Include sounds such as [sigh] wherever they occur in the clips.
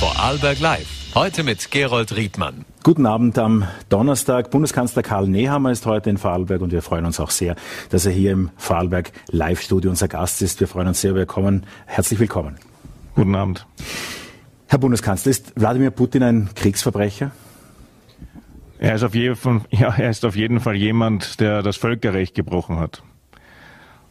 Vorarlberg Live. Heute mit Gerold Riedmann. Guten Abend am Donnerstag. Bundeskanzler Karl Nehammer ist heute in Vorarlberg und wir freuen uns auch sehr, dass er hier im Vorarlberg Live-Studio unser Gast ist. Wir freuen uns sehr, willkommen. Herzlich willkommen. Guten Abend. Herr Bundeskanzler, ist Wladimir Putin ein Kriegsverbrecher? Er ist auf jeden Fall, ja, er ist auf jeden Fall jemand, der das Völkerrecht gebrochen hat.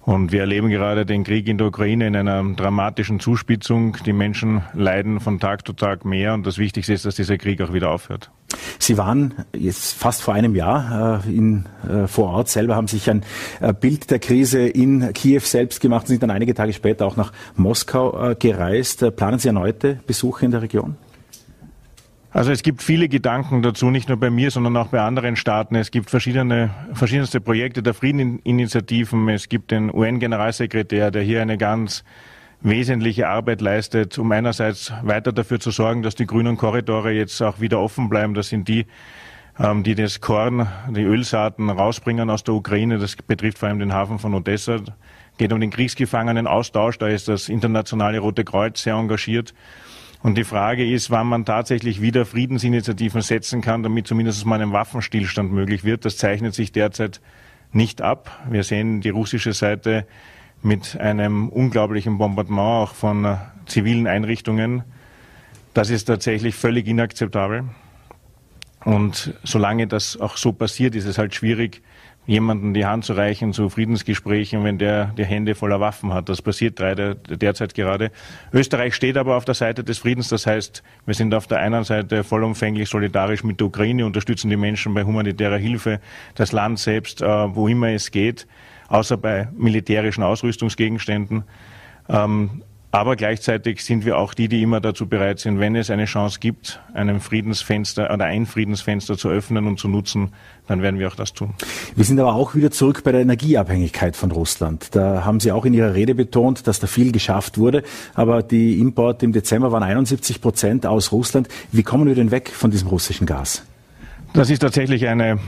Und wir erleben gerade den Krieg in der Ukraine in einer dramatischen Zuspitzung. Die Menschen leiden von Tag zu Tag mehr und das Wichtigste ist, dass dieser Krieg auch wieder aufhört. Sie waren jetzt fast vor einem Jahr äh, in, äh, vor Ort selber, haben sich ein äh, Bild der Krise in Kiew selbst gemacht und sind dann einige Tage später auch nach Moskau gereist. Planen Sie erneute Besuche in der Region? Also es gibt viele Gedanken dazu, nicht nur bei mir, sondern auch bei anderen Staaten. Es gibt verschiedene, verschiedenste Projekte der Friedeninitiativen. Es gibt den UN-Generalsekretär, der hier eine ganz wesentliche Arbeit leistet, um einerseits weiter dafür zu sorgen, dass die grünen Korridore jetzt auch wieder offen bleiben. Das sind die, ähm, die das Korn, die Ölsaaten rausbringen aus der Ukraine. Das betrifft vor allem den Hafen von Odessa. Es geht um den Kriegsgefangenenaustausch. Da ist das internationale Rote Kreuz sehr engagiert. Und die Frage ist, wann man tatsächlich wieder Friedensinitiativen setzen kann, damit zumindest mal ein Waffenstillstand möglich wird. Das zeichnet sich derzeit nicht ab. Wir sehen die russische Seite mit einem unglaublichen Bombardement auch von zivilen Einrichtungen. Das ist tatsächlich völlig inakzeptabel. Und solange das auch so passiert, ist es halt schwierig, jemanden die Hand zu reichen zu Friedensgesprächen, wenn der die Hände voller Waffen hat. Das passiert derzeit gerade. Österreich steht aber auf der Seite des Friedens. Das heißt, wir sind auf der einen Seite vollumfänglich solidarisch mit der Ukraine, unterstützen die Menschen bei humanitärer Hilfe, das Land selbst, äh, wo immer es geht, außer bei militärischen Ausrüstungsgegenständen. Ähm, aber gleichzeitig sind wir auch die, die immer dazu bereit sind, wenn es eine Chance gibt, einen Friedensfenster oder ein Friedensfenster zu öffnen und zu nutzen, dann werden wir auch das tun. Wir sind aber auch wieder zurück bei der Energieabhängigkeit von Russland. Da haben Sie auch in Ihrer Rede betont, dass da viel geschafft wurde. Aber die Importe im Dezember waren 71 Prozent aus Russland. Wie kommen wir denn weg von diesem russischen Gas? Das ist tatsächlich eine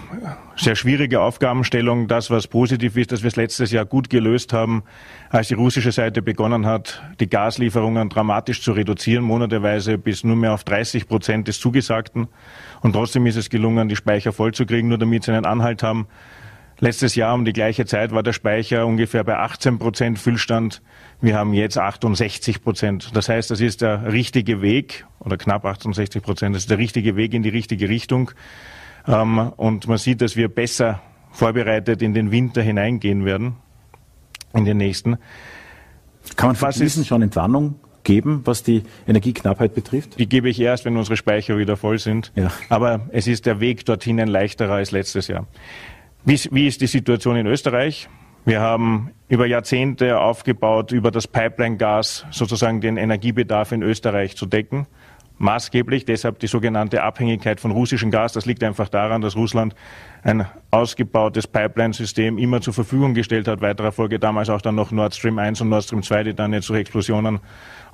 sehr schwierige Aufgabenstellung. Das, was positiv ist, dass wir es letztes Jahr gut gelöst haben, als die russische Seite begonnen hat, die Gaslieferungen dramatisch zu reduzieren, monateweise bis nur mehr auf 30 Prozent des Zugesagten. Und trotzdem ist es gelungen, die Speicher vollzukriegen, nur damit sie einen Anhalt haben. Letztes Jahr um die gleiche Zeit war der Speicher ungefähr bei 18 Prozent Füllstand. Wir haben jetzt 68 Prozent. Das heißt, das ist der richtige Weg oder knapp 68 Prozent. Das ist der richtige Weg in die richtige Richtung. Ähm, und man sieht, dass wir besser vorbereitet in den Winter hineingehen werden, in den nächsten. Kann man von diesen schon Entwarnung geben, was die Energieknappheit betrifft? Die gebe ich erst, wenn unsere Speicher wieder voll sind. Ja. Aber es ist der Weg dorthin ein leichterer als letztes Jahr. Wie, wie ist die Situation in Österreich? Wir haben über Jahrzehnte aufgebaut, über das Pipeline-Gas sozusagen den Energiebedarf in Österreich zu decken maßgeblich. Deshalb die sogenannte Abhängigkeit von russischem Gas. Das liegt einfach daran, dass Russland ein ausgebautes Pipeline-System immer zur Verfügung gestellt hat. Weiterer Folge damals auch dann noch Nord Stream 1 und Nord Stream 2, die dann jetzt durch Explosionen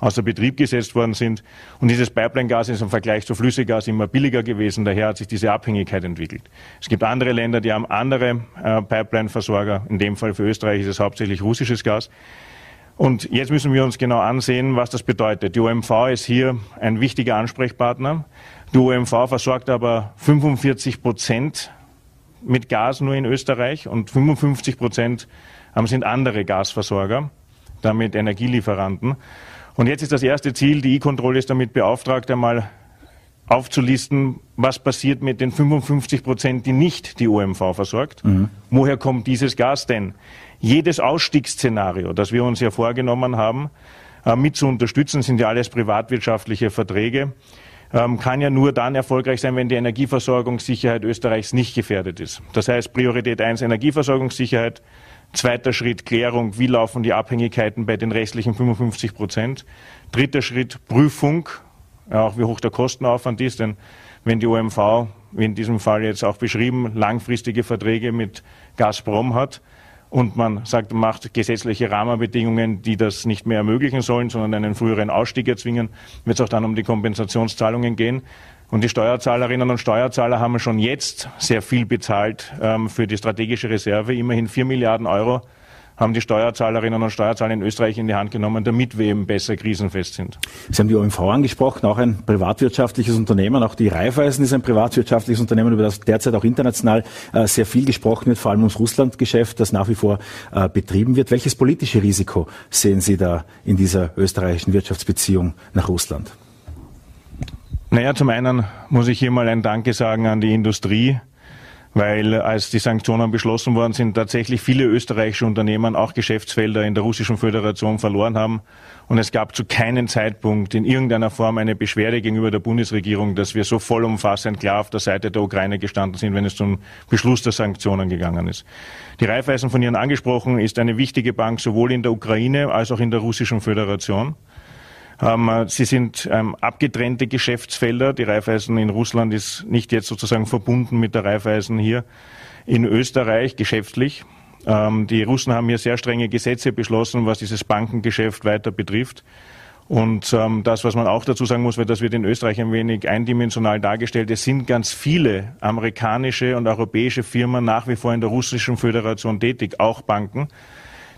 außer Betrieb gesetzt worden sind. Und dieses Pipeline-Gas ist im Vergleich zu Flüssiggas immer billiger gewesen. Daher hat sich diese Abhängigkeit entwickelt. Es gibt andere Länder, die haben andere äh, Pipeline-Versorger. In dem Fall für Österreich ist es hauptsächlich russisches Gas. Und jetzt müssen wir uns genau ansehen, was das bedeutet. Die OMV ist hier ein wichtiger Ansprechpartner. Die OMV versorgt aber 45 Prozent mit Gas nur in Österreich und 55 Prozent sind andere Gasversorger, damit Energielieferanten. Und jetzt ist das erste Ziel, die E-Control ist damit beauftragt, einmal aufzulisten, was passiert mit den 55 Prozent, die nicht die OMV versorgt. Mhm. Woher kommt dieses Gas denn? jedes Ausstiegsszenario, das wir uns ja vorgenommen haben, äh, mit zu unterstützen, sind ja alles privatwirtschaftliche Verträge, ähm, kann ja nur dann erfolgreich sein, wenn die Energieversorgungssicherheit Österreichs nicht gefährdet ist. Das heißt Priorität eins Energieversorgungssicherheit, zweiter Schritt Klärung, wie laufen die Abhängigkeiten bei den restlichen 55 Prozent, dritter Schritt Prüfung, auch wie hoch der Kostenaufwand ist, denn wenn die OMV, wie in diesem Fall jetzt auch beschrieben, langfristige Verträge mit Gazprom hat, und man sagt, macht gesetzliche Rahmenbedingungen, die das nicht mehr ermöglichen sollen, sondern einen früheren Ausstieg erzwingen, wird es auch dann um die Kompensationszahlungen gehen. Und die Steuerzahlerinnen und Steuerzahler haben schon jetzt sehr viel bezahlt ähm, für die strategische Reserve, immerhin vier Milliarden Euro haben die Steuerzahlerinnen und Steuerzahler in Österreich in die Hand genommen, damit wir eben besser krisenfest sind. Sie haben die OMV angesprochen, auch ein privatwirtschaftliches Unternehmen. Auch die Raiffeisen ist ein privatwirtschaftliches Unternehmen, über das derzeit auch international äh, sehr viel gesprochen wird, vor allem ums Russlandgeschäft, das nach wie vor äh, betrieben wird. Welches politische Risiko sehen Sie da in dieser österreichischen Wirtschaftsbeziehung nach Russland? Naja, zum einen muss ich hier mal ein Danke sagen an die Industrie, weil als die Sanktionen beschlossen worden sind, tatsächlich viele österreichische Unternehmen auch Geschäftsfelder in der Russischen Föderation verloren haben. Und es gab zu keinem Zeitpunkt in irgendeiner Form eine Beschwerde gegenüber der Bundesregierung, dass wir so vollumfassend klar auf der Seite der Ukraine gestanden sind, wenn es zum Beschluss der Sanktionen gegangen ist. Die Raiffeisen von Ihnen angesprochen ist eine wichtige Bank sowohl in der Ukraine als auch in der Russischen Föderation. Ähm, sie sind ähm, abgetrennte Geschäftsfelder. Die Raiffeisen in Russland ist nicht jetzt sozusagen verbunden mit der Raiffeisen hier in Österreich geschäftlich. Ähm, die Russen haben hier sehr strenge Gesetze beschlossen, was dieses Bankengeschäft weiter betrifft. Und ähm, das, was man auch dazu sagen muss, weil das wird in Österreich ein wenig eindimensional dargestellt, es sind ganz viele amerikanische und europäische Firmen nach wie vor in der Russischen Föderation tätig, auch Banken.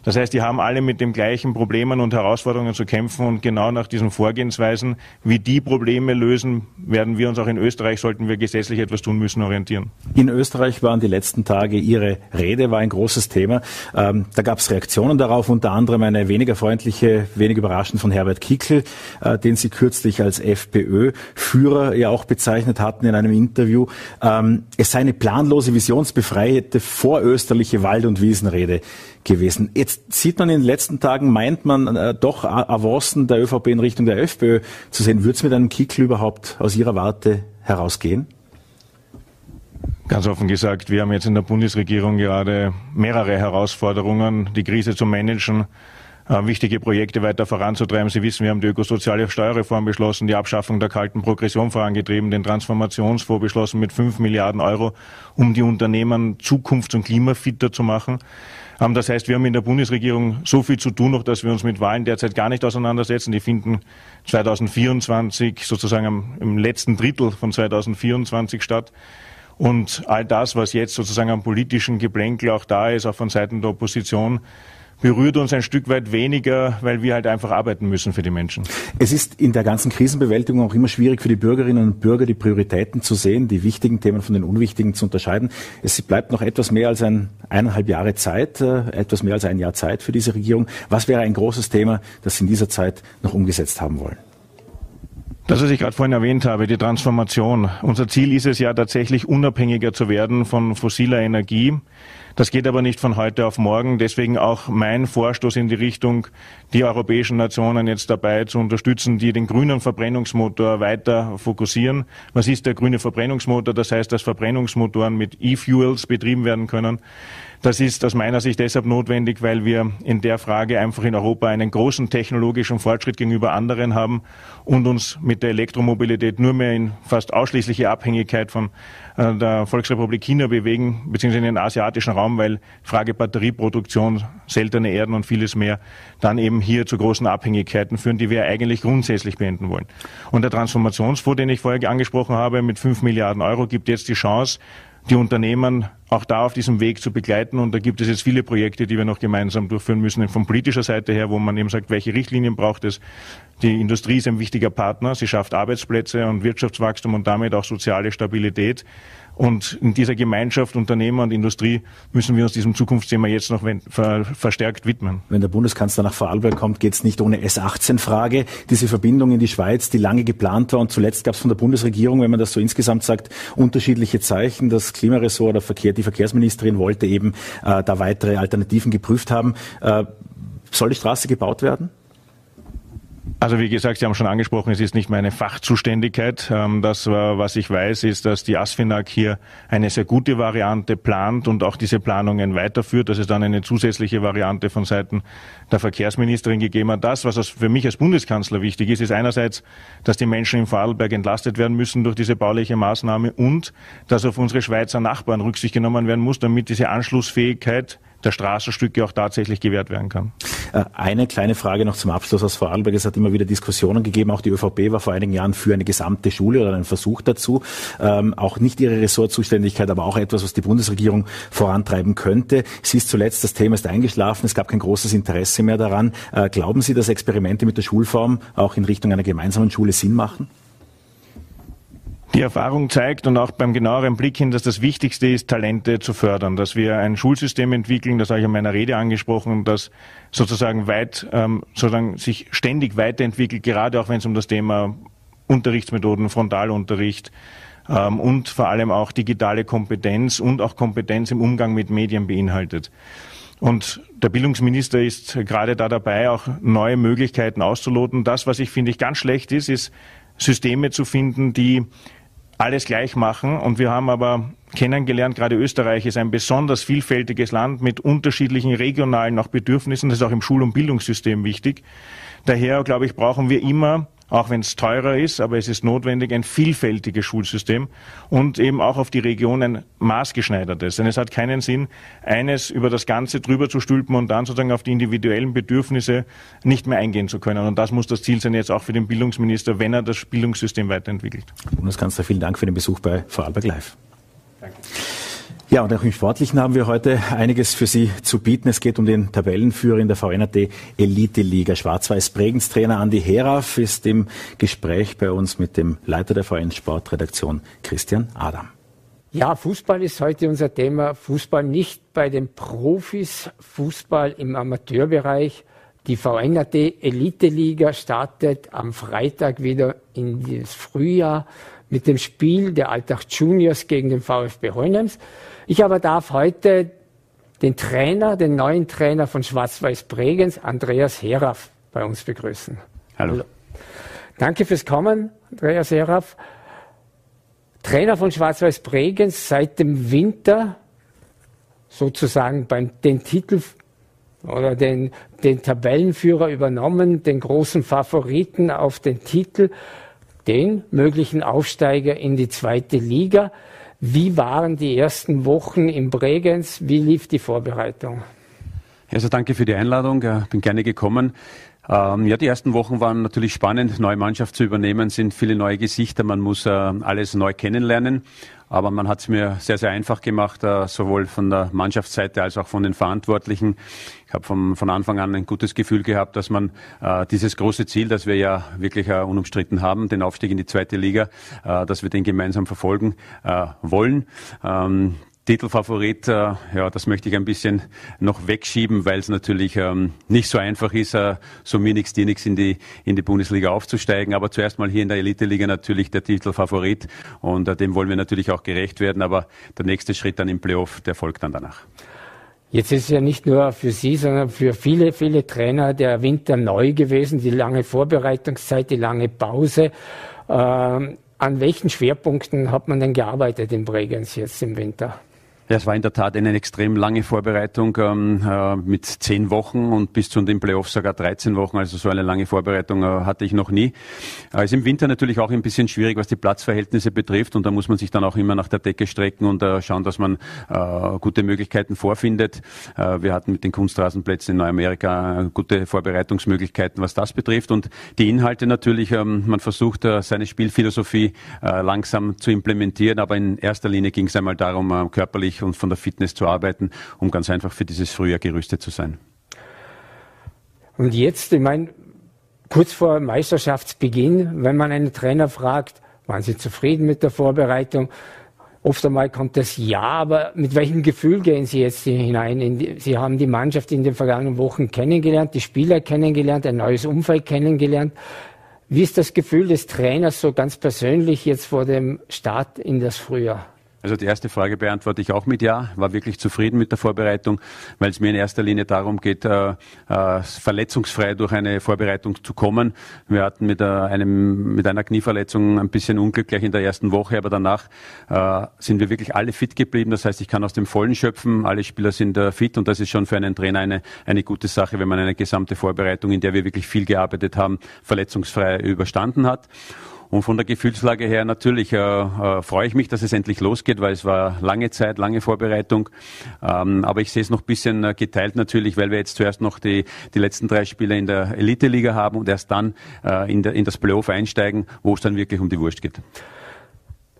Das heißt, die haben alle mit den gleichen Problemen und Herausforderungen zu kämpfen und genau nach diesen Vorgehensweisen, wie die Probleme lösen, werden wir uns auch in Österreich, sollten wir gesetzlich etwas tun müssen, orientieren. In Österreich waren die letzten Tage Ihre Rede, war ein großes Thema. Ähm, da gab es Reaktionen darauf, unter anderem eine weniger freundliche, wenig überraschend von Herbert Kickl, äh, den Sie kürzlich als FPÖ-Führer ja auch bezeichnet hatten in einem Interview. Ähm, es sei eine planlose, visionsbefreite, vorösterliche Wald- und Wiesenrede gewesen. Jetzt sieht man in den letzten Tagen, meint man äh, doch Avancen der ÖVP in Richtung der FPÖ zu sehen. Würde es mit einem Kickl überhaupt aus Ihrer Warte herausgehen? Ganz offen gesagt, wir haben jetzt in der Bundesregierung gerade mehrere Herausforderungen, die Krise zu managen, äh, wichtige Projekte weiter voranzutreiben. Sie wissen, wir haben die ökosoziale Steuerreform beschlossen, die Abschaffung der kalten Progression vorangetrieben, den Transformationsfonds beschlossen mit fünf Milliarden Euro, um die Unternehmen zukunfts- und klimafitter zu machen. Ähm, das heißt, wir haben in der Bundesregierung so viel zu tun noch, dass wir uns mit Wahlen derzeit gar nicht auseinandersetzen. Die finden 2024 sozusagen im letzten Drittel von 2024 statt. Und all das, was jetzt sozusagen am politischen Geplänkel auch da ist, auch von Seiten der Opposition, berührt uns ein Stück weit weniger, weil wir halt einfach arbeiten müssen für die Menschen. Es ist in der ganzen Krisenbewältigung auch immer schwierig für die Bürgerinnen und Bürger, die Prioritäten zu sehen, die wichtigen Themen von den unwichtigen zu unterscheiden. Es bleibt noch etwas mehr als ein, eineinhalb Jahre Zeit, äh, etwas mehr als ein Jahr Zeit für diese Regierung. Was wäre ein großes Thema, das Sie in dieser Zeit noch umgesetzt haben wollen? Das, was ich gerade vorhin erwähnt habe, die Transformation. Unser Ziel ist es ja tatsächlich unabhängiger zu werden von fossiler Energie. Das geht aber nicht von heute auf morgen. Deswegen auch mein Vorstoß in die Richtung, die europäischen Nationen jetzt dabei zu unterstützen, die den grünen Verbrennungsmotor weiter fokussieren. Was ist der grüne Verbrennungsmotor? Das heißt, dass Verbrennungsmotoren mit E-Fuels betrieben werden können. Das ist aus meiner Sicht deshalb notwendig, weil wir in der Frage einfach in Europa einen großen technologischen Fortschritt gegenüber anderen haben und uns mit der Elektromobilität nur mehr in fast ausschließliche Abhängigkeit von äh, der Volksrepublik China bewegen, beziehungsweise in den asiatischen Raum, weil Frage Batterieproduktion, seltene Erden und vieles mehr dann eben hier zu großen Abhängigkeiten führen, die wir eigentlich grundsätzlich beenden wollen. Und der Transformationsfonds, den ich vorher angesprochen habe, mit fünf Milliarden Euro, gibt jetzt die Chance, die Unternehmen auch da auf diesem Weg zu begleiten. Und da gibt es jetzt viele Projekte, die wir noch gemeinsam durchführen müssen, von politischer Seite her, wo man eben sagt, welche Richtlinien braucht es. Die Industrie ist ein wichtiger Partner. Sie schafft Arbeitsplätze und Wirtschaftswachstum und damit auch soziale Stabilität. Und in dieser Gemeinschaft Unternehmer und Industrie müssen wir uns diesem Zukunftsthema jetzt noch verstärkt widmen. Wenn der Bundeskanzler nach Vorarlberg kommt, geht es nicht ohne S18-Frage. Diese Verbindung in die Schweiz, die lange geplant war und zuletzt gab es von der Bundesregierung, wenn man das so insgesamt sagt, unterschiedliche Zeichen. Das Klimaressort oder Verkehr, die Verkehrsministerin wollte eben äh, da weitere Alternativen geprüft haben. Äh, soll die Straße gebaut werden? Also wie gesagt, Sie haben schon angesprochen, es ist nicht meine Fachzuständigkeit. Ähm, das, was ich weiß, ist, dass die ASFINAG hier eine sehr gute Variante plant und auch diese Planungen weiterführt, dass es dann eine zusätzliche Variante von Seiten der Verkehrsministerin gegeben hat. Das, was für mich als Bundeskanzler wichtig ist, ist einerseits, dass die Menschen im Vorarlberg entlastet werden müssen durch diese bauliche Maßnahme und dass auf unsere Schweizer Nachbarn Rücksicht genommen werden muss, damit diese Anschlussfähigkeit der Straßenstücke auch tatsächlich gewährt werden kann. Äh, eine kleine Frage noch zum Abschluss aus Vorarlberg. Es hat immer wieder Diskussionen gegeben. Auch die ÖVP war vor einigen Jahren für eine gesamte Schule oder einen Versuch dazu. Ähm, auch nicht ihre Ressortzuständigkeit, aber auch etwas, was die Bundesregierung vorantreiben könnte. Sie ist zuletzt, das Thema ist eingeschlafen. Es gab kein großes Interesse mehr daran. Äh, glauben Sie, dass Experimente mit der Schulform auch in Richtung einer gemeinsamen Schule Sinn machen? Die Erfahrung zeigt und auch beim genaueren Blick hin, dass das Wichtigste ist, Talente zu fördern, dass wir ein Schulsystem entwickeln, das habe ich in meiner Rede angesprochen, das sozusagen weit, ähm, sozusagen sich ständig weiterentwickelt, gerade auch wenn es um das Thema Unterrichtsmethoden, Frontalunterricht ähm, und vor allem auch digitale Kompetenz und auch Kompetenz im Umgang mit Medien beinhaltet. Und der Bildungsminister ist gerade da dabei, auch neue Möglichkeiten auszuloten. Das, was ich finde ich ganz schlecht ist, ist Systeme zu finden, die alles gleich machen. Und wir haben aber kennengelernt, gerade Österreich ist ein besonders vielfältiges Land mit unterschiedlichen regionalen auch Bedürfnissen. Das ist auch im Schul- und Bildungssystem wichtig. Daher, glaube ich, brauchen wir immer auch wenn es teurer ist, aber es ist notwendig, ein vielfältiges Schulsystem und eben auch auf die Regionen maßgeschneidertes. Denn es hat keinen Sinn, eines über das Ganze drüber zu stülpen und dann sozusagen auf die individuellen Bedürfnisse nicht mehr eingehen zu können. Und das muss das Ziel sein jetzt auch für den Bildungsminister, wenn er das Bildungssystem weiterentwickelt. Bundeskanzler, vielen Dank für den Besuch bei Vorarlberg Live. Danke. Ja, und auch im Sportlichen haben wir heute einiges für Sie zu bieten. Es geht um den Tabellenführer in der VNRT Elite Liga. Schwarz-Weiß Bregenz Trainer Andi Heraf ist im Gespräch bei uns mit dem Leiter der VN Sportredaktion Christian Adam. Ja, Fußball ist heute unser Thema. Fußball nicht bei den Profis, Fußball im Amateurbereich. Die VNRT Elite Liga startet am Freitag wieder in das Frühjahr mit dem Spiel der Alltag Juniors gegen den VfB Hohenems. Ich aber darf heute den Trainer, den neuen Trainer von Schwarz-Weiß Bregenz, Andreas Heraf, bei uns begrüßen. Hallo. Hallo. Danke fürs Kommen, Andreas Heraf. Trainer von Schwarz-Weiß Bregenz seit dem Winter sozusagen beim, den Titel oder den, den Tabellenführer übernommen, den großen Favoriten auf den Titel, den möglichen Aufsteiger in die zweite Liga. Wie waren die ersten Wochen in Bregenz? Wie lief die Vorbereitung? Also danke für die Einladung. Ich bin gerne gekommen. Ähm, ja, die ersten Wochen waren natürlich spannend. Neue Mannschaft zu übernehmen, sind viele neue Gesichter. Man muss äh, alles neu kennenlernen. Aber man hat es mir sehr, sehr einfach gemacht, äh, sowohl von der Mannschaftsseite als auch von den Verantwortlichen. Ich habe von, Anfang an ein gutes Gefühl gehabt, dass man äh, dieses große Ziel, das wir ja wirklich äh, unumstritten haben, den Aufstieg in die zweite Liga, dass wir den gemeinsam verfolgen wollen. Ähm, Titelfavorit, äh, ja, das möchte ich ein bisschen noch wegschieben, weil es natürlich ähm, nicht so einfach ist, äh, so mir nichts, dir nichts in die, in die Bundesliga aufzusteigen. Aber zuerst mal hier in der Elite-Liga natürlich der Titelfavorit und äh, dem wollen wir natürlich auch gerecht werden. Aber der nächste Schritt dann im Playoff, der folgt dann danach. Jetzt ist ja nicht nur für Sie, sondern für viele, viele Trainer der Winter neu gewesen, die lange Vorbereitungszeit, die lange Pause. Ähm, an welchen Schwerpunkten hat man denn gearbeitet in Bregenz jetzt im Winter? Ja, es war in der Tat eine extrem lange Vorbereitung ähm, äh, mit zehn Wochen und bis zu den Playoffs sogar 13 Wochen. Also so eine lange Vorbereitung äh, hatte ich noch nie. Äh, ist im Winter natürlich auch ein bisschen schwierig, was die Platzverhältnisse betrifft. Und da muss man sich dann auch immer nach der Decke strecken und äh, schauen, dass man äh, gute Möglichkeiten vorfindet. Äh, wir hatten mit den Kunstrasenplätzen in Neuamerika gute Vorbereitungsmöglichkeiten, was das betrifft. Und die Inhalte natürlich, ähm, man versucht seine Spielphilosophie langsam zu implementieren. Aber in erster Linie ging es einmal darum, äh, und von der Fitness zu arbeiten, um ganz einfach für dieses Frühjahr gerüstet zu sein. Und jetzt, ich meine, kurz vor Meisterschaftsbeginn, wenn man einen Trainer fragt, waren Sie zufrieden mit der Vorbereitung? Oft einmal kommt das Ja, aber mit welchem Gefühl gehen Sie jetzt hinein? Die, Sie haben die Mannschaft in den vergangenen Wochen kennengelernt, die Spieler kennengelernt, ein neues Umfeld kennengelernt. Wie ist das Gefühl des Trainers so ganz persönlich jetzt vor dem Start in das Frühjahr? Also die erste Frage beantworte ich auch mit Ja. War wirklich zufrieden mit der Vorbereitung, weil es mir in erster Linie darum geht, äh, äh, verletzungsfrei durch eine Vorbereitung zu kommen. Wir hatten mit, äh, einem, mit einer Knieverletzung ein bisschen Unglück gleich in der ersten Woche, aber danach äh, sind wir wirklich alle fit geblieben. Das heißt, ich kann aus dem Vollen schöpfen. Alle Spieler sind äh, fit und das ist schon für einen Trainer eine, eine gute Sache, wenn man eine gesamte Vorbereitung, in der wir wirklich viel gearbeitet haben, verletzungsfrei überstanden hat. Und von der Gefühlslage her natürlich äh, äh, freue ich mich, dass es endlich losgeht, weil es war lange Zeit, lange Vorbereitung. Ähm, aber ich sehe es noch bisschen äh, geteilt natürlich, weil wir jetzt zuerst noch die, die letzten drei Spiele in der Elite-Liga haben und erst dann äh, in, der, in das Playoff einsteigen, wo es dann wirklich um die Wurst geht.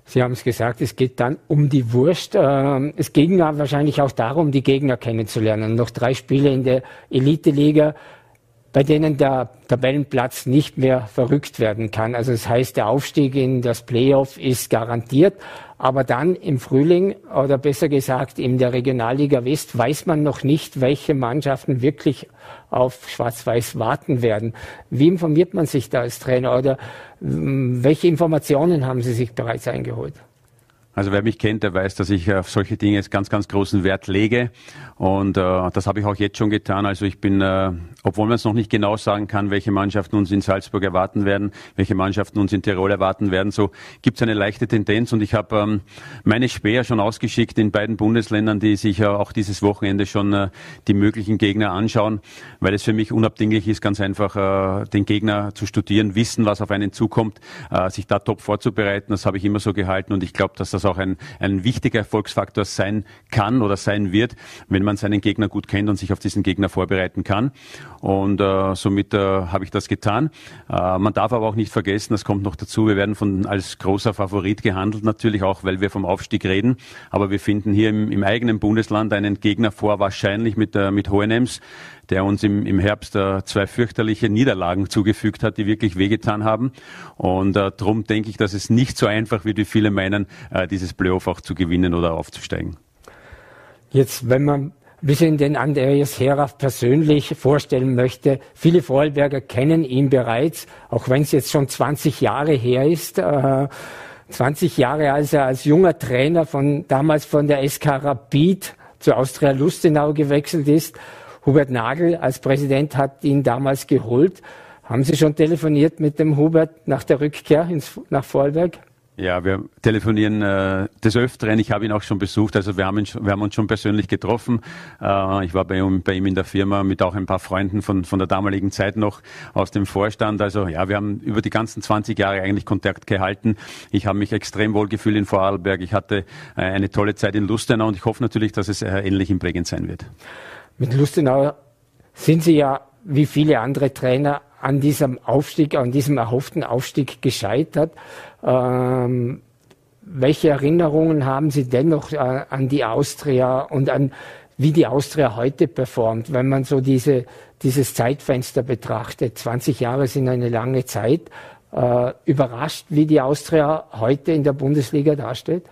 Sie haben es gesagt, es geht dann um die Wurst. Ähm, es ging wahrscheinlich auch darum, die Gegner kennenzulernen. Noch drei Spiele in der Elite-Liga bei denen der Tabellenplatz nicht mehr verrückt werden kann. Also das heißt, der Aufstieg in das Playoff ist garantiert. Aber dann im Frühling oder besser gesagt in der Regionalliga West weiß man noch nicht, welche Mannschaften wirklich auf Schwarz-Weiß warten werden. Wie informiert man sich da als Trainer oder hm, welche Informationen haben Sie sich bereits eingeholt? Also wer mich kennt, der weiß, dass ich auf solche Dinge jetzt ganz, ganz großen Wert lege. Und äh, das habe ich auch jetzt schon getan. Also ich bin, äh, obwohl man es noch nicht genau sagen kann, welche Mannschaften uns in Salzburg erwarten werden, welche Mannschaften uns in Tirol erwarten werden, so gibt es eine leichte Tendenz. Und ich habe ähm, meine Späher schon ausgeschickt in beiden Bundesländern, die sich äh, auch dieses Wochenende schon äh, die möglichen Gegner anschauen, weil es für mich unabdinglich ist, ganz einfach äh, den Gegner zu studieren, wissen, was auf einen zukommt, äh, sich da top vorzubereiten. Das habe ich immer so gehalten und ich glaube, dass das das auch ein, ein wichtiger Erfolgsfaktor sein kann oder sein wird, wenn man seinen Gegner gut kennt und sich auf diesen Gegner vorbereiten kann. Und äh, somit äh, habe ich das getan. Äh, man darf aber auch nicht vergessen, das kommt noch dazu, wir werden von als großer Favorit gehandelt, natürlich auch, weil wir vom Aufstieg reden. Aber wir finden hier im, im eigenen Bundesland einen Gegner vor, wahrscheinlich mit, äh, mit Hohenems, der uns im, im Herbst äh, zwei fürchterliche Niederlagen zugefügt hat, die wirklich wehgetan haben. Und äh, darum denke ich, dass es nicht so einfach wird, wie viele meinen, äh, dieses Playoff auch zu gewinnen oder aufzusteigen. Jetzt, wenn man ein bisschen den Andreas Heraf persönlich vorstellen möchte, viele Vorarlberger kennen ihn bereits, auch wenn es jetzt schon 20 Jahre her ist. Äh, 20 Jahre, als er als junger Trainer von damals von der SK Rapid zu Austria Lustenau gewechselt ist Hubert Nagel als Präsident hat ihn damals geholt. Haben Sie schon telefoniert mit dem Hubert nach der Rückkehr ins, nach Vorarlberg? Ja, wir telefonieren äh, des Öfteren. Ich habe ihn auch schon besucht. Also wir haben, ihn, wir haben uns schon persönlich getroffen. Äh, ich war bei ihm, bei ihm in der Firma mit auch ein paar Freunden von, von der damaligen Zeit noch aus dem Vorstand. Also ja, wir haben über die ganzen 20 Jahre eigentlich Kontakt gehalten. Ich habe mich extrem wohl gefühlt in Vorarlberg. Ich hatte äh, eine tolle Zeit in Lustenau und ich hoffe natürlich, dass es äh, ähnlich in Bregenz sein wird. Mit Lustenau sind Sie ja wie viele andere Trainer an diesem Aufstieg, an diesem erhofften Aufstieg gescheitert. Ähm, welche Erinnerungen haben Sie dennoch äh, an die Austria und an wie die Austria heute performt, wenn man so diese, dieses Zeitfenster betrachtet? 20 Jahre sind eine lange Zeit. Äh, überrascht, wie die Austria heute in der Bundesliga dasteht?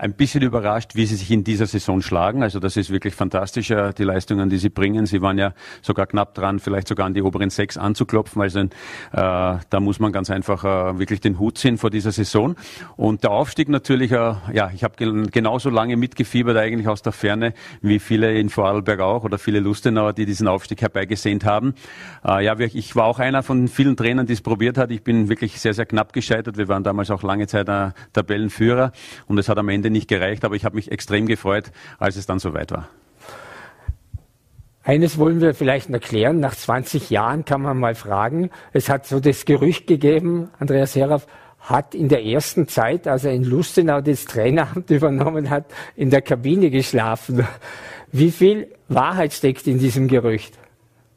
Ein bisschen überrascht, wie sie sich in dieser Saison schlagen. Also das ist wirklich fantastisch, äh, die Leistungen, die sie bringen. Sie waren ja sogar knapp dran, vielleicht sogar an die oberen sechs anzuklopfen. Also äh, da muss man ganz einfach äh, wirklich den Hut ziehen vor dieser Saison. Und der Aufstieg natürlich, äh, ja, ich habe genauso lange mitgefiebert eigentlich aus der Ferne, wie viele in Vorarlberg auch oder viele Lustenauer, die diesen Aufstieg herbeigesehnt haben. Äh, ja, ich war auch einer von vielen Trainern, die es probiert hat. Ich bin wirklich sehr, sehr knapp gescheitert. Wir waren damals auch lange Zeit äh, Tabellenführer und es hat am Ende nicht gereicht, aber ich habe mich extrem gefreut, als es dann soweit war. Eines wollen wir vielleicht erklären. Nach 20 Jahren kann man mal fragen. Es hat so das Gerücht gegeben, Andreas Seraf hat in der ersten Zeit, als er in Lustenau das Traineramt [laughs] übernommen hat, in der Kabine geschlafen. Wie viel Wahrheit steckt in diesem Gerücht?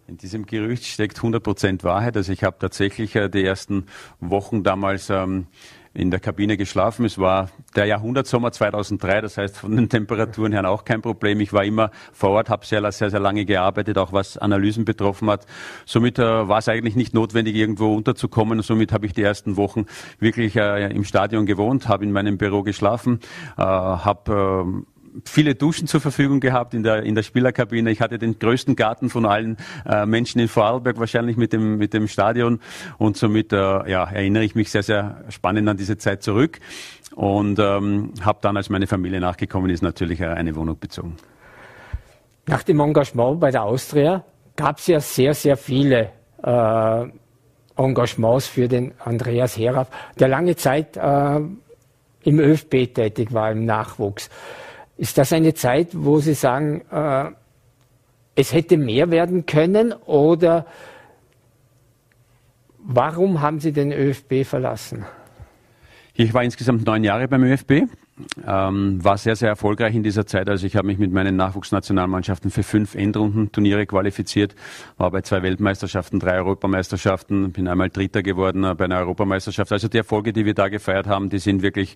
In diesem Gerücht steckt 100 Prozent Wahrheit. Also ich habe tatsächlich äh, die ersten Wochen damals ähm, in der Kabine geschlafen. Es war der Jahrhundertsommer 2003, das heißt von den Temperaturen her auch kein Problem. Ich war immer vor Ort, habe sehr, sehr, sehr lange gearbeitet, auch was Analysen betroffen hat. Somit äh, war es eigentlich nicht notwendig, irgendwo unterzukommen. Somit habe ich die ersten Wochen wirklich äh, im Stadion gewohnt, habe in meinem Büro geschlafen, äh, habe äh, viele Duschen zur Verfügung gehabt in der, in der Spielerkabine. Ich hatte den größten Garten von allen äh, Menschen in Vorarlberg, wahrscheinlich mit dem, mit dem Stadion. Und somit äh, ja, erinnere ich mich sehr, sehr spannend an diese Zeit zurück. Und ähm, habe dann, als meine Familie nachgekommen ist, natürlich äh, eine Wohnung bezogen. Nach dem Engagement bei der Austria gab es ja sehr, sehr viele äh, Engagements für den Andreas Heraf, der lange Zeit äh, im ÖFB tätig war, im Nachwuchs. Ist das eine Zeit, wo Sie sagen, äh, es hätte mehr werden können oder warum haben Sie den ÖFB verlassen? Ich war insgesamt neun Jahre beim ÖFB, ähm, war sehr, sehr erfolgreich in dieser Zeit. Also ich habe mich mit meinen Nachwuchsnationalmannschaften für fünf Endrundenturniere qualifiziert, war bei zwei Weltmeisterschaften, drei Europameisterschaften, bin einmal Dritter geworden äh, bei einer Europameisterschaft. Also die Erfolge, die wir da gefeiert haben, die sind wirklich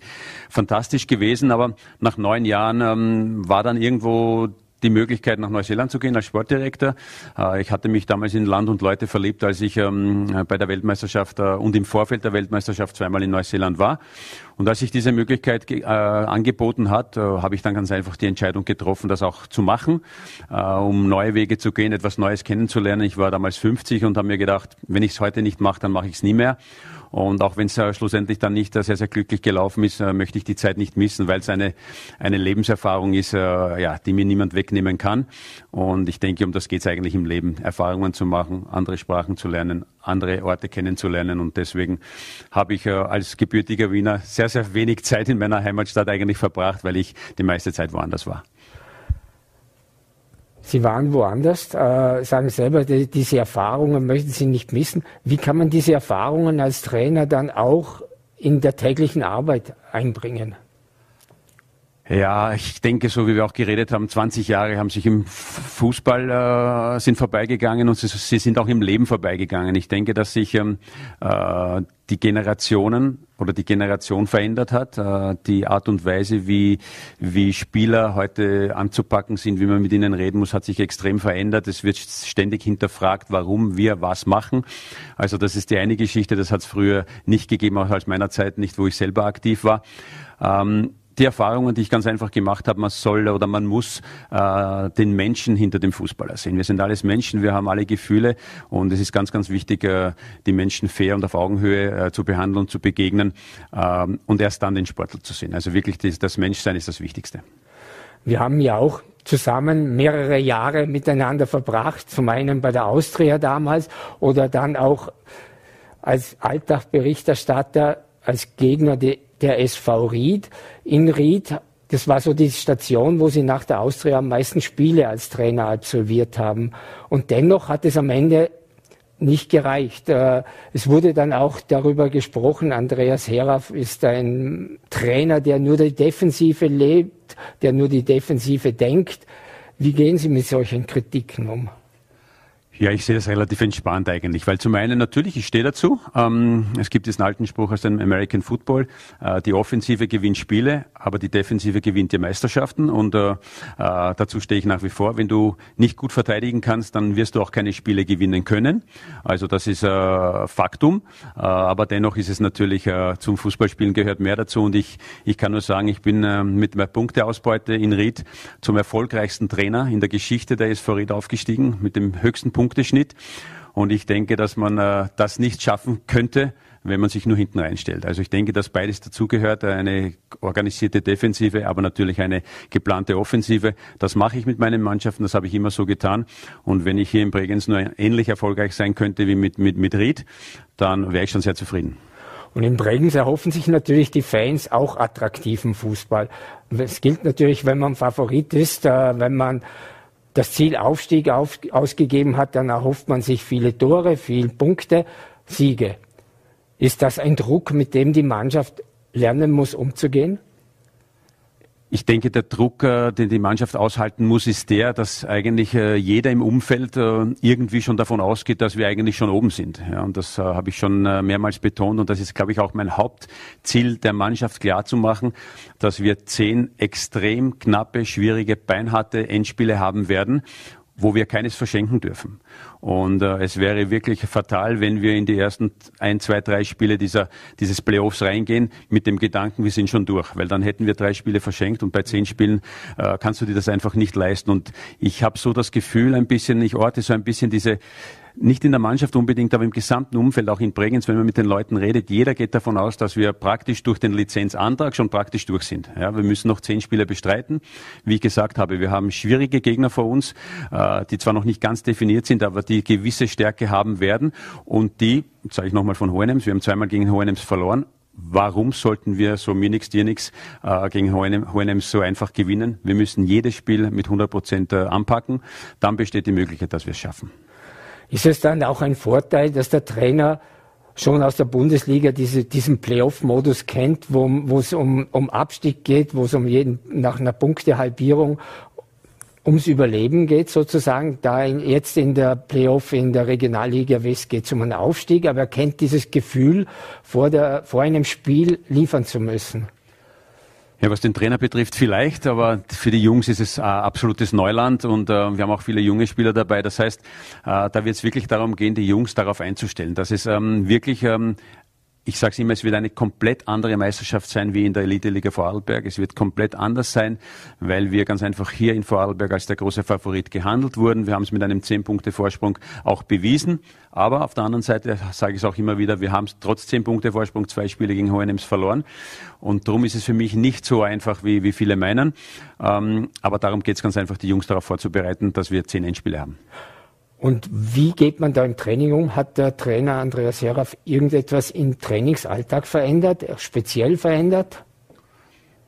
fantastisch gewesen. Aber nach neun Jahren ähm, war dann irgendwo die Möglichkeit, nach Neuseeland zu gehen als Sportdirektor. Äh, ich hatte mich damals in Land und Leute verliebt, als ich ähm, bei der Weltmeisterschaft äh, und im Vorfeld der Weltmeisterschaft zweimal in Neuseeland war. Und als sich diese Möglichkeit äh, angeboten hat, habe ich dann ganz einfach die Entscheidung getroffen, das auch zu machen, um neue Wege zu gehen, etwas Neues kennenzulernen. Ich war damals 50 und habe mir gedacht, wenn ich es heute nicht mache, dann mache ich es nie mehr. Und auch wenn es schlussendlich dann nicht äh, sehr, sehr glücklich gelaufen ist, äh, möchte ich die Zeit nicht missen, weil es eine, eine Lebenserfahrung ist, äh, ja, die mir niemand wegnehmen kann. Und ich denke, um das geht es eigentlich im Leben, Erfahrungen zu machen, andere Sprachen zu lernen, andere Orte kennenzulernen. Und deswegen habe ich als gebürtiger Wiener sehr, sehr wenig Zeit in meiner Heimatstadt eigentlich verbracht, weil ich die meiste Zeit woanders war. Sie waren woanders, äh, sagen selber, die, diese Erfahrungen möchten Sie nicht missen. Wie kann man diese Erfahrungen als Trainer dann auch in der täglichen Arbeit einbringen? Ja, ich denke, so wie wir auch geredet haben, 20 Jahre haben sich im Fußball äh, sind vorbeigegangen und sie, sie, sind auch im Leben vorbeigegangen. Ich denke, dass sich ähm, äh, die Generationen oder die Generation verändert hat, äh, die Art und Weise, wie, wie Spieler heute anzupacken sind, wie man mit ihnen reden muss, hat sich extrem verändert. Es wird ständig hinterfragt, warum wir was machen. Also das ist die eine Geschichte, das hat es früher nicht gegeben, auch als meiner Zeit nicht, wo ich selber aktiv war. Ähm, die Erfahrungen, die ich ganz einfach gemacht habe, man soll oder man muss äh, den Menschen hinter dem Fußballer sehen. Wir sind alles Menschen, wir haben alle Gefühle und es ist ganz, ganz wichtig, äh, die Menschen fair und auf Augenhöhe äh, zu behandeln zu begegnen äh, und erst dann den Sportler zu sehen. Also wirklich das, das Menschsein ist das Wichtigste. Wir haben ja auch zusammen mehrere Jahre miteinander verbracht, zum einen bei der Austria damals oder dann auch als Alltagberichterstatter, als Gegner der der SV Ried. In Ried, das war so die Station, wo sie nach der Austria am meisten Spiele als Trainer absolviert haben. Und dennoch hat es am Ende nicht gereicht. Äh, es wurde dann auch darüber gesprochen, Andreas Heraff ist ein Trainer, der nur die Defensive lebt, der nur die Defensive denkt. Wie gehen Sie mit solchen Kritiken um? Ja, ich sehe das relativ entspannt eigentlich, weil zum einen natürlich, ich stehe dazu. Ähm, es gibt diesen alten Spruch aus dem American Football, äh, die Offensive gewinnt Spiele, aber die Defensive gewinnt die Meisterschaften und äh, äh, dazu stehe ich nach wie vor. Wenn du nicht gut verteidigen kannst, dann wirst du auch keine Spiele gewinnen können. Also das ist äh, Faktum, äh, aber dennoch ist es natürlich, äh, zum Fußballspielen gehört mehr dazu und ich, ich kann nur sagen, ich bin mit meiner Punkteausbeute in Ried zum erfolgreichsten Trainer in der Geschichte der SV Ried aufgestiegen, mit dem höchsten Punkt Punkteschnitt. Und ich denke, dass man äh, das nicht schaffen könnte, wenn man sich nur hinten reinstellt. Also ich denke, dass beides dazugehört, eine organisierte Defensive, aber natürlich eine geplante Offensive. Das mache ich mit meinen Mannschaften, das habe ich immer so getan. Und wenn ich hier in Bregenz nur ähnlich erfolgreich sein könnte wie mit, mit, mit Ried, dann wäre ich schon sehr zufrieden. Und in Bregenz erhoffen sich natürlich die Fans auch attraktiven Fußball. Es gilt natürlich, wenn man Favorit ist, äh, wenn man das Ziel Aufstieg auf, ausgegeben hat, dann erhofft man sich viele Tore, viele Punkte, Siege. Ist das ein Druck, mit dem die Mannschaft lernen muss, umzugehen? Ich denke, der Druck, äh, den die Mannschaft aushalten muss, ist der, dass eigentlich äh, jeder im Umfeld äh, irgendwie schon davon ausgeht, dass wir eigentlich schon oben sind. Und das habe ich schon mehrmals betont und das ist, glaube ich, auch mein Hauptziel der Mannschaft klar zu machen, dass wir zehn extrem knappe, schwierige, beinharte Endspiele haben werden wo wir keines verschenken dürfen. Und äh, es wäre wirklich fatal, wenn wir in die ersten ein, zwei, drei Spiele dieser, dieses Playoffs reingehen mit dem Gedanken, wir sind schon durch, weil dann hätten wir drei Spiele verschenkt und bei zehn Spielen äh, kannst du dir das einfach nicht leisten. Und ich habe so das Gefühl ein bisschen, ich orte so ein bisschen diese nicht in der Mannschaft unbedingt, aber im gesamten Umfeld, auch in Bregenz, wenn man mit den Leuten redet, jeder geht davon aus, dass wir praktisch durch den Lizenzantrag schon praktisch durch sind. Ja, wir müssen noch zehn Spiele bestreiten. Wie ich gesagt habe, wir haben schwierige Gegner vor uns, äh, die zwar noch nicht ganz definiert sind, aber die gewisse Stärke haben werden und die, sage ich nochmal von Hohenems, wir haben zweimal gegen Hohenems verloren, Warum sollten wir so mir nix, dir nix äh, gegen Hohenems so einfach gewinnen? Wir müssen jedes Spiel mit 100 Prozent äh, anpacken. Dann besteht die Möglichkeit, dass wir es schaffen. Ist es dann auch ein Vorteil, dass der Trainer schon aus der Bundesliga diese, diesen Playoff-Modus kennt, wo es um, um Abstieg geht, wo es um jeden, nach einer Punktehalbierung ums Überleben geht sozusagen. Da in, jetzt in der Playoff in der Regionalliga West geht es um einen Aufstieg, aber er kennt dieses Gefühl, vor, der, vor einem Spiel liefern zu müssen. Ja, was den Trainer betrifft vielleicht, aber für die Jungs ist es äh, absolutes Neuland und äh, wir haben auch viele junge Spieler dabei. Das heißt, äh, da wird es wirklich darum gehen, die Jungs darauf einzustellen, dass es ähm, wirklich ähm, ich sage es immer, es wird eine komplett andere Meisterschaft sein wie in der Elite-Liga Vorarlberg. Es wird komplett anders sein, weil wir ganz einfach hier in Vorarlberg als der große Favorit gehandelt wurden. Wir haben es mit einem 10-Punkte-Vorsprung auch bewiesen. Aber auf der anderen Seite sage ich es auch immer wieder, wir haben trotz 10 Punkte Vorsprung zwei Spiele gegen Hohenems verloren. Und darum ist es für mich nicht so einfach, wie, wie viele meinen. Ähm, aber darum geht es ganz einfach, die Jungs darauf vorzubereiten, dass wir zehn Endspiele haben. Und wie geht man da im Training um? Hat der Trainer Andreas Seraf irgendetwas im Trainingsalltag verändert, speziell verändert?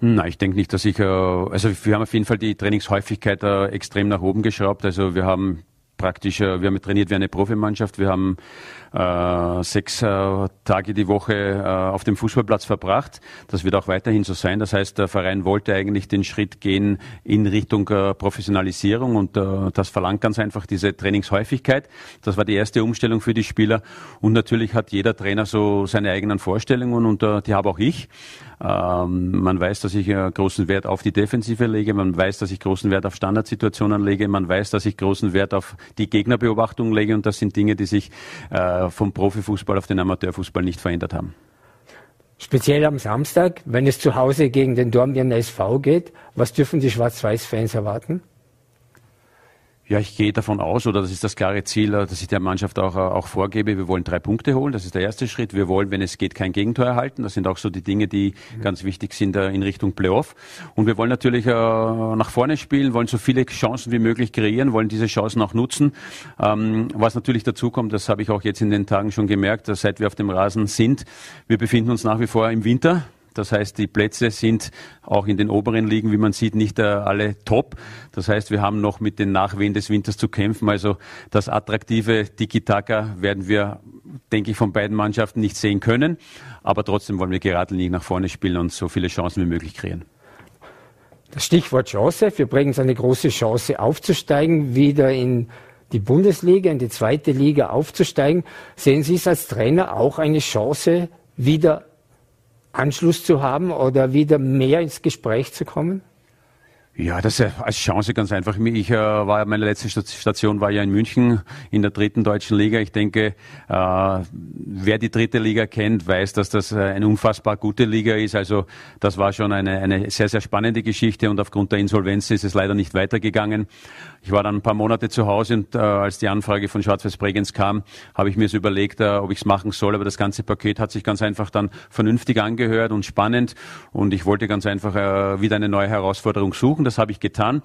Na, ich denke nicht, dass ich, äh, also wir haben auf jeden Fall die Trainingshäufigkeit äh, extrem nach oben geschraubt. Also wir haben praktisch, äh, wir haben trainiert wie eine Profimannschaft. Wir haben äh, sechs äh, Tage die Woche äh, auf dem Fußballplatz verbracht. Das wird auch weiterhin so sein. Das heißt, der Verein wollte eigentlich den Schritt gehen in Richtung äh, Professionalisierung und äh, das verlangt ganz einfach diese Trainingshäufigkeit. Das war die erste Umstellung für die Spieler und natürlich hat jeder Trainer so seine eigenen Vorstellungen und äh, die habe auch ich. Ähm, man weiß, dass ich äh, großen Wert auf die Defensive lege. Man weiß, dass ich großen Wert auf Standardsituationen lege. Man weiß, dass ich großen Wert auf die Gegnerbeobachtung lege. Und das sind Dinge, die sich äh, vom Profifußball auf den Amateurfußball nicht verändert haben. Speziell am Samstag, wenn es zu Hause gegen den Dornbirn SV geht, was dürfen die Schwarz-Weiß-Fans erwarten? Ja, ich gehe davon aus, oder das ist das klare Ziel, äh, dass ich der Mannschaft auch, äh, auch vorgebe, wir wollen drei Punkte holen. Das ist der erste Schritt. Wir wollen, wenn es geht, kein Gegentor erhalten. Das sind auch so die Dinge, die mhm. ganz wichtig sind äh, in Richtung Playoff. Und wir wollen natürlich nach vorne spielen, wollen so viele Chancen wie möglich kreieren, wollen diese Chancen auch nutzen. Ähm, was natürlich dazu kommt, das habe ich auch jetzt in den Tagen schon gemerkt, seit wir auf dem Rasen sind, wir befinden uns nach wie vor im Winter. Das heißt, die Plätze sind auch in den oberen Ligen, wie man sieht, nicht äh, alle top. Das heißt, wir haben noch mit den Nachwehen des Winters zu kämpfen. Also das attraktive Tiki-Taka werden wir, denke ich, von beiden Mannschaften nicht sehen können. Aber trotzdem wollen wir geradlinig nach vorne spielen und so viele Chancen wie möglich kreieren. Das Stichwort Chance. Wir bringen es eine große Chance aufzusteigen, wieder in die Bundesliga, in die zweite Liga aufzusteigen. Sehen Sie es als Trainer auch eine Chance, wieder Anschluss zu haben oder wieder mehr ins Gespräch zu kommen? Ja, das ist als Chance ganz einfach. Ich äh, war meine letzte Station war ja in München in der dritten deutschen Liga. Ich denke, äh, wer die dritte Liga kennt, weiß, dass das äh, eine unfassbar gute Liga ist. Also das war schon eine, eine sehr, sehr spannende Geschichte und aufgrund der Insolvenz ist es leider nicht weitergegangen. Ich war dann ein paar Monate zu Hause und äh, als die Anfrage von Schwarz-Weiß Bregenz kam, habe ich mir so überlegt, äh, ob ich es machen soll. Aber das ganze Paket hat sich ganz einfach dann vernünftig angehört und spannend und ich wollte ganz einfach äh, wieder eine neue Herausforderung suchen. Das habe ich getan.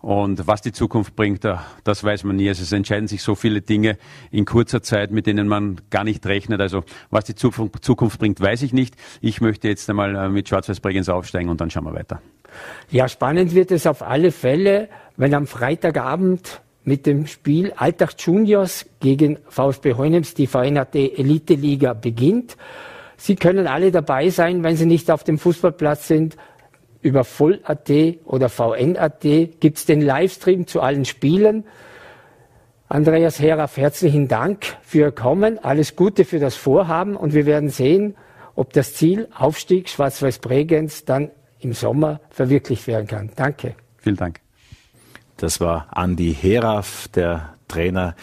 Und was die Zukunft bringt, das weiß man nie. Also es entscheiden sich so viele Dinge in kurzer Zeit, mit denen man gar nicht rechnet. Also was die Zukunft bringt, weiß ich nicht. Ich möchte jetzt einmal äh, mit Schwarz-Weiß Bregenz aufsteigen und dann schauen wir weiter. Ja, spannend wird es auf alle Fälle, wenn am Freitagabend mit dem Spiel Alltag Juniors gegen VfB Heunems die vereinerte Elite-Liga beginnt. Sie können alle dabei sein, wenn Sie nicht auf dem Fußballplatz sind über Voll.at oder VN.at gibt es den Livestream zu allen Spielen. Andreas Heraff, herzlichen Dank für Ihr Kommen. Alles Gute für das Vorhaben und wir werden sehen, ob das Ziel Aufstieg Schwarz-Weiß Bregenz dann im Sommer verwirklicht werden kann. Danke. Vielen Dank. Das war Andi Heraff, der Trainer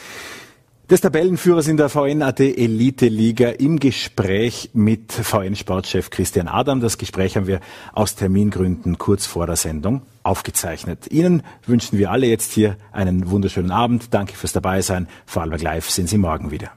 des Tabellenführers in der VN.at Elite Liga im Gespräch mit VN-Sportchef Christian Adam. Das Gespräch haben wir aus Termingründen kurz vor der Sendung aufgezeichnet. Ihnen wünschen wir alle jetzt hier einen wunderschönen Abend. Danke fürs Dabeisein. Vor allem live sind Sie morgen wieder.